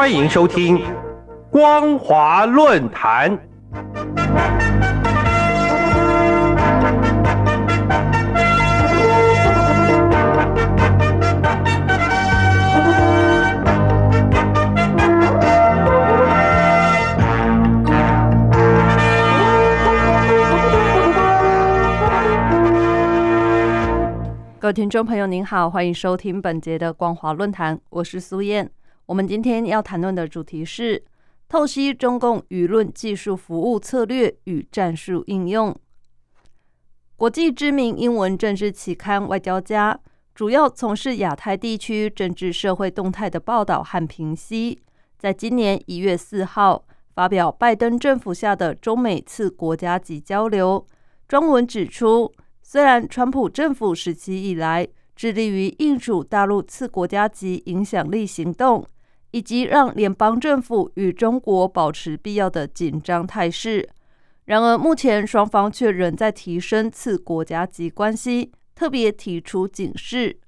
欢迎收听《光华论坛》。各位听众朋友，您好，欢迎收听本节的光华论坛，我是苏燕。我们今天要谈论的主题是透析中共舆论技术服务策略与战术应用。国际知名英文政治期刊《外交家》主要从事亚太地区政治社会动态的报道和评析，在今年一月四号发表拜登政府下的中美次国家级交流专文，指出。虽然川普政府时期以来致力于应属大陆次国家级影响力行动，以及让联邦政府与中国保持必要的紧张态势，然而目前双方却仍在提升次国家级关系，特别提出警示。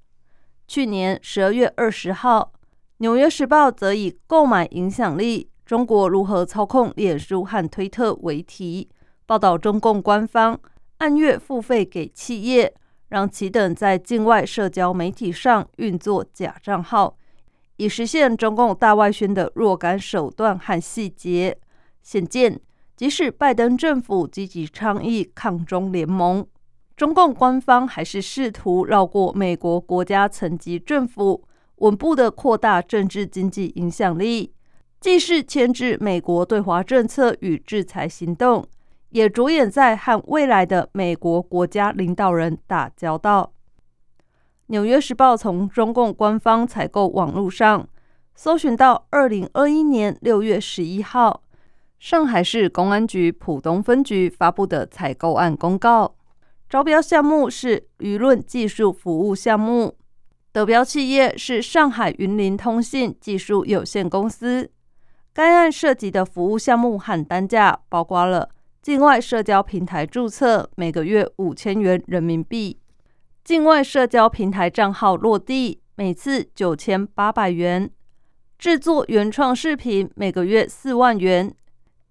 去年十二月二十号，《纽约时报》则以“购买影响力：中国如何操控脸书和推特”为题，报道中共官方。按月付费给企业，让其等在境外社交媒体上运作假账号，以实现中共大外宣的若干手段和细节。显见，即使拜登政府积极倡议抗中联盟，中共官方还是试图绕过美国国家层级政府，稳步的扩大政治经济影响力，既是牵制美国对华政策与制裁行动。也着眼在和未来的美国国家领导人打交道。《纽约时报》从中共官方采购网络上搜寻到，二零二一年六月十一号，上海市公安局浦东分局发布的采购案公告，招标项目是舆论技术服务项目，得标企业是上海云林通信技术有限公司。该案涉及的服务项目和单价包括了。境外社交平台注册每个月五千元人民币，境外社交平台账号落地每次九千八百元，制作原创视频每个月四万元。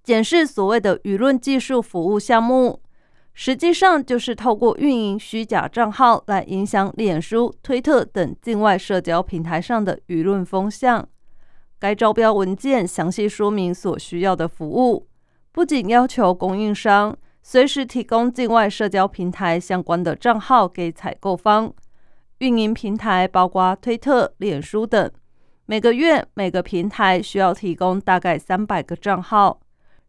检视所谓的舆论技术服务项目，实际上就是透过运营虚假账号来影响脸书、推特等境外社交平台上的舆论风向。该招标文件详细说明所需要的服务。不仅要求供应商随时提供境外社交平台相关的账号给采购方，运营平台包括推特、脸书等，每个月每个平台需要提供大概三百个账号。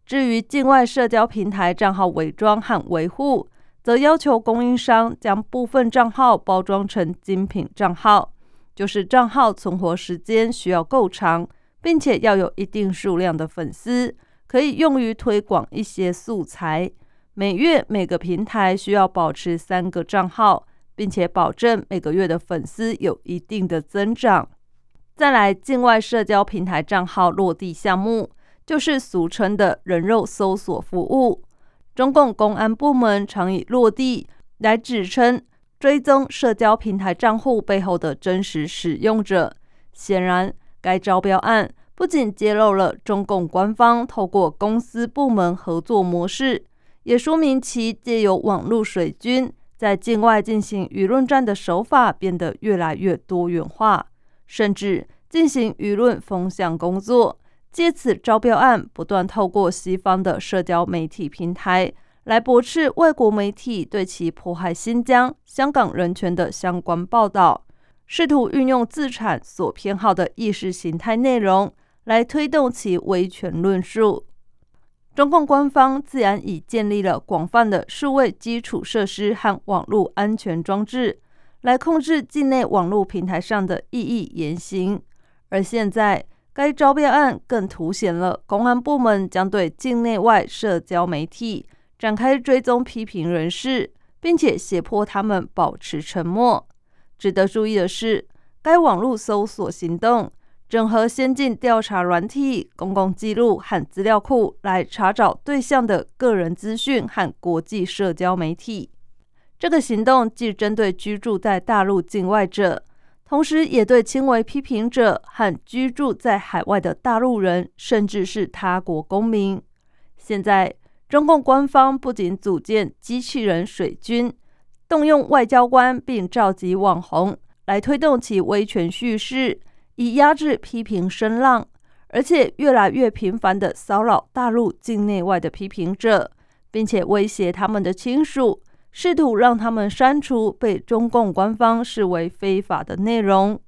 至于境外社交平台账号伪装和维护，则要求供应商将部分账号包装成精品账号，就是账号存活时间需要够长，并且要有一定数量的粉丝。可以用于推广一些素材。每月每个平台需要保持三个账号，并且保证每个月的粉丝有一定的增长。再来，境外社交平台账号落地项目，就是俗称的人肉搜索服务。中共公安部门常以落地来指称追踪社交平台账户背后的真实使用者。显然，该招标案。不仅揭露了中共官方透过公司部门合作模式，也说明其借由网络水军在境外进行舆论战的手法变得越来越多元化，甚至进行舆论风向工作。借此招标案不断透过西方的社交媒体平台来驳斥外国媒体对其迫害新疆、香港人权的相关报道，试图运用自产所偏好的意识形态内容。来推动其维权论述。中共官方自然已建立了广泛的数位基础设施和网络安全装置，来控制境内网络平台上的异议言行。而现在，该招标案更凸显了公安部门将对境内外社交媒体展开追踪批评人士，并且胁迫他们保持沉默。值得注意的是，该网络搜索行动。整合先进调查软体、公共记录和资料库来查找对象的个人资讯和国际社交媒体。这个行动既针对居住在大陆境外者，同时也对轻微批评者和居住在海外的大陆人，甚至是他国公民。现在，中共官方不仅组建机器人水军，动用外交官，并召集网红来推动其威权叙事，以压制批评声浪，而且越来越频繁地骚扰大陆境内外的批评者，并且威胁他们的亲属。试图让他们删除被中共官方视为非法的内容。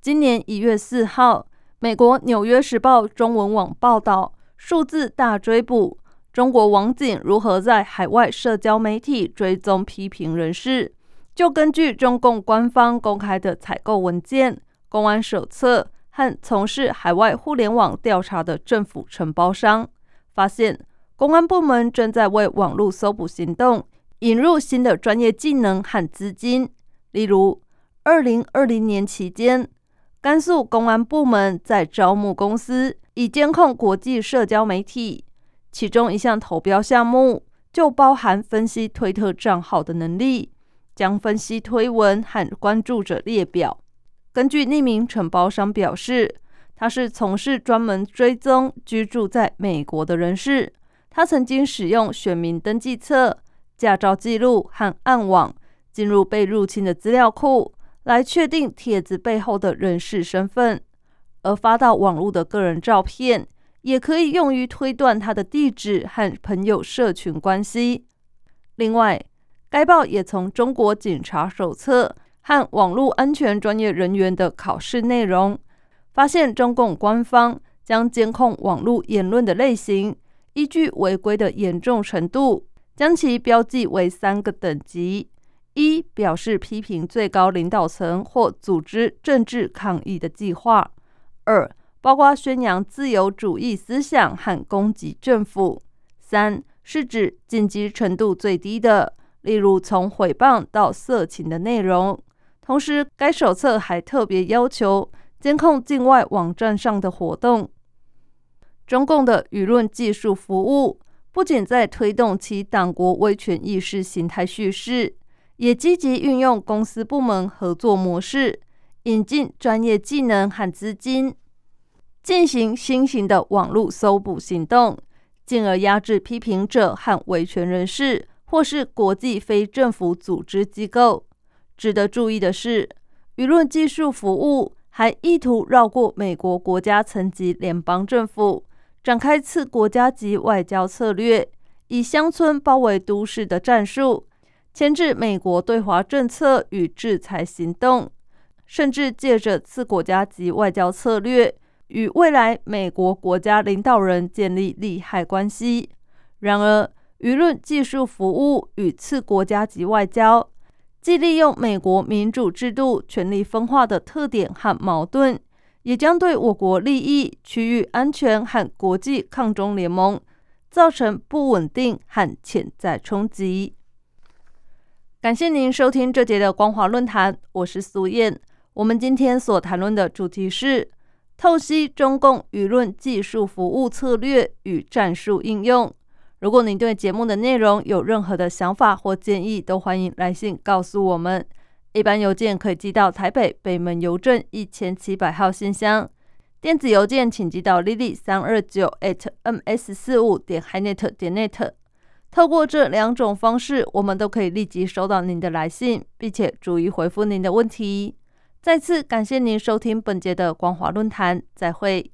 今年一月四号，美国《纽约时报》中文网报道，数字大追捕中国网警如何在海外社交媒体追踪批评人士。就根据中共官方公开的采购文件、公安手册和从事海外互联网调查的政府承包商，发现公安部门正在为网络搜捕行动。引入新的专业技能和资金，例如，二零二零年期间，甘肃公安部门在招募公司以监控国际社交媒体，其中一项投标项目就包含分析推特账号的能力，将分析推文和关注者列表。根据匿名承包商表示，他是从事专门追踪居住在美国的人士，他曾经使用选民登记册。驾照记录和暗网进入被入侵的资料库，来确定帖子背后的人事身份。而发到网络的个人照片，也可以用于推断他的地址和朋友社群关系。另外，该报也从中国警察手册和网络安全专业人员的考试内容，发现中共官方将监控网络言论的类型，依据违规的严重程度。将其标记为三个等级：一、表示批评最高领导层或组织政治抗议的计划；二、包括宣扬自由主义思想和攻击政府；三是指紧急程度最低的，例如从诽谤到色情的内容。同时，该手册还特别要求监控境外网站上的活动。中共的舆论技术服务。不仅在推动其党国威权意识形态叙事，也积极运用公司部门合作模式，引进专业技能和资金，进行新型的网络搜捕行动，进而压制批评者和维权人士，或是国际非政府组织机构。值得注意的是，舆论技术服务还意图绕过美国国家层级联邦政府。展开次国家级外交策略，以乡村包围都市的战术，牵制美国对华政策与制裁行动，甚至借着次国家级外交策略与未来美国国家领导人建立利害关系。然而，舆论技术服务与次国家级外交，既利用美国民主制度权力分化的特点和矛盾。也将对我国利益、区域安全和国际抗中联盟造成不稳定和潜在冲击。感谢您收听这节的光华论坛，我是苏燕。我们今天所谈论的主题是透析中共舆论技术服务策略与战术应用。如果您对节目的内容有任何的想法或建议，都欢迎来信告诉我们。一般邮件可以寄到台北北门邮政一千七百号信箱，电子邮件请寄到 lily 三二九 at ms 四五点 hinet 点 net。透过这两种方式，我们都可以立即收到您的来信，并且逐一回复您的问题。再次感谢您收听本节的光华论坛，再会。